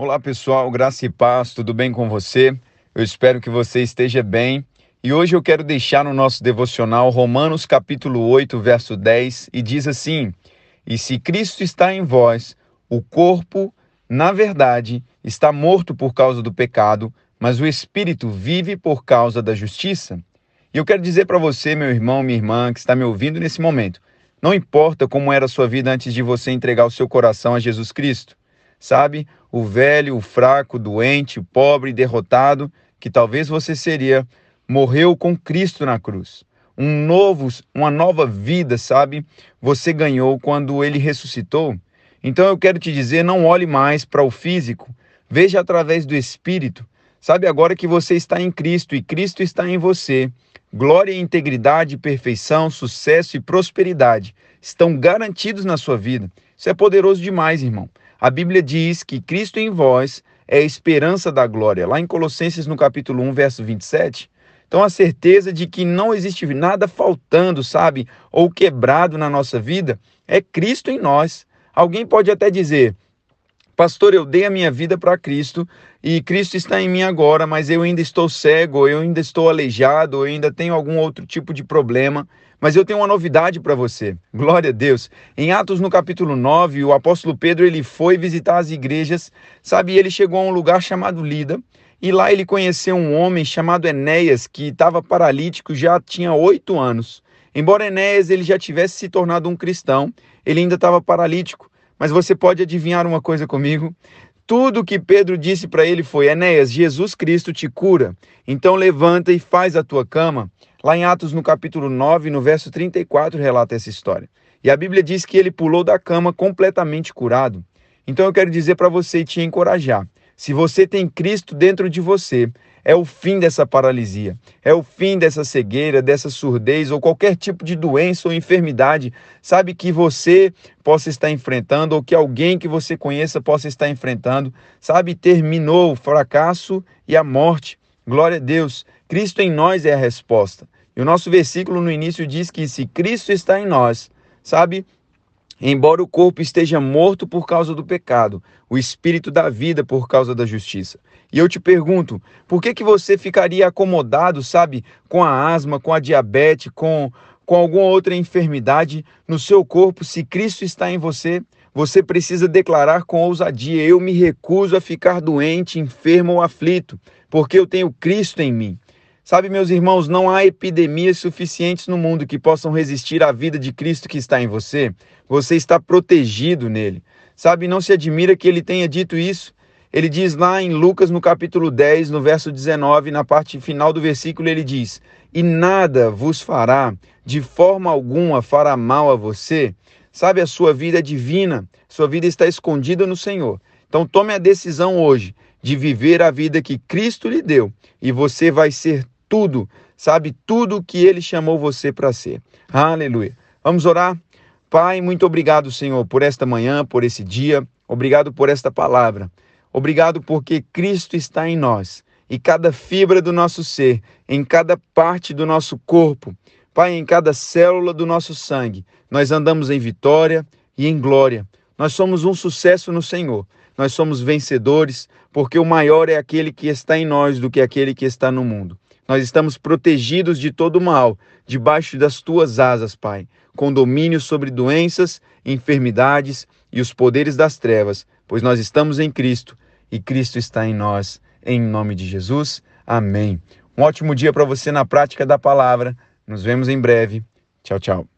Olá pessoal, graça e paz, tudo bem com você? Eu espero que você esteja bem. E hoje eu quero deixar no nosso devocional Romanos capítulo 8, verso 10, e diz assim: E se Cristo está em vós, o corpo, na verdade, está morto por causa do pecado, mas o espírito vive por causa da justiça. E eu quero dizer para você, meu irmão, minha irmã, que está me ouvindo nesse momento, não importa como era a sua vida antes de você entregar o seu coração a Jesus Cristo. Sabe, o velho, o fraco, doente, pobre, derrotado, que talvez você seria, morreu com Cristo na cruz. Um novo, uma nova vida, sabe? Você ganhou quando ele ressuscitou. Então eu quero te dizer, não olhe mais para o físico, veja através do espírito. Sabe agora que você está em Cristo e Cristo está em você. Glória, integridade, perfeição, sucesso e prosperidade estão garantidos na sua vida. Isso é poderoso demais, irmão. A Bíblia diz que Cristo em vós é a esperança da glória. Lá em Colossenses, no capítulo 1, verso 27. Então, a certeza de que não existe nada faltando, sabe, ou quebrado na nossa vida, é Cristo em nós. Alguém pode até dizer, Pastor, eu dei a minha vida para Cristo e Cristo está em mim agora, mas eu ainda estou cego, eu ainda estou aleijado, eu ainda tenho algum outro tipo de problema. Mas eu tenho uma novidade para você. Glória a Deus. Em Atos no capítulo 9, o apóstolo Pedro ele foi visitar as igrejas, sabe, ele chegou a um lugar chamado Lida, e lá ele conheceu um homem chamado Enéas, que estava paralítico já tinha oito anos. Embora Enéas ele já tivesse se tornado um cristão, ele ainda estava paralítico. Mas você pode adivinhar uma coisa comigo? Tudo que Pedro disse para ele foi: Enéas, Jesus Cristo te cura. Então levanta e faz a tua cama. Lá em Atos, no capítulo 9, no verso 34, relata essa história. E a Bíblia diz que ele pulou da cama completamente curado. Então eu quero dizer para você e te encorajar: se você tem Cristo dentro de você, é o fim dessa paralisia, é o fim dessa cegueira, dessa surdez ou qualquer tipo de doença ou enfermidade, sabe que você possa estar enfrentando ou que alguém que você conheça possa estar enfrentando, sabe, terminou o fracasso e a morte. Glória a Deus. Cristo em nós é a resposta. E o nosso versículo no início diz que se Cristo está em nós, sabe, Embora o corpo esteja morto por causa do pecado, o espírito da vida por causa da justiça. E eu te pergunto, por que que você ficaria acomodado, sabe, com a asma, com a diabetes, com com alguma outra enfermidade no seu corpo se Cristo está em você? Você precisa declarar com ousadia: eu me recuso a ficar doente, enfermo ou aflito, porque eu tenho Cristo em mim. Sabe, meus irmãos, não há epidemias suficientes no mundo que possam resistir à vida de Cristo que está em você. Você está protegido nele. Sabe, não se admira que ele tenha dito isso. Ele diz lá em Lucas, no capítulo 10, no verso 19, na parte final do versículo, ele diz: E nada vos fará, de forma alguma fará mal a você. Sabe, a sua vida é divina, sua vida está escondida no Senhor. Então tome a decisão hoje de viver a vida que Cristo lhe deu e você vai ser tudo, sabe? Tudo que ele chamou você para ser. Aleluia. Vamos orar? Pai, muito obrigado, Senhor, por esta manhã, por esse dia. Obrigado por esta palavra. Obrigado porque Cristo está em nós e cada fibra do nosso ser, em cada parte do nosso corpo, Pai, em cada célula do nosso sangue, nós andamos em vitória e em glória. Nós somos um sucesso no Senhor. Nós somos vencedores, porque o maior é aquele que está em nós do que aquele que está no mundo. Nós estamos protegidos de todo mal, debaixo das tuas asas, Pai, com domínio sobre doenças, enfermidades e os poderes das trevas, pois nós estamos em Cristo e Cristo está em nós. Em nome de Jesus, amém. Um ótimo dia para você na prática da palavra. Nos vemos em breve. Tchau, tchau.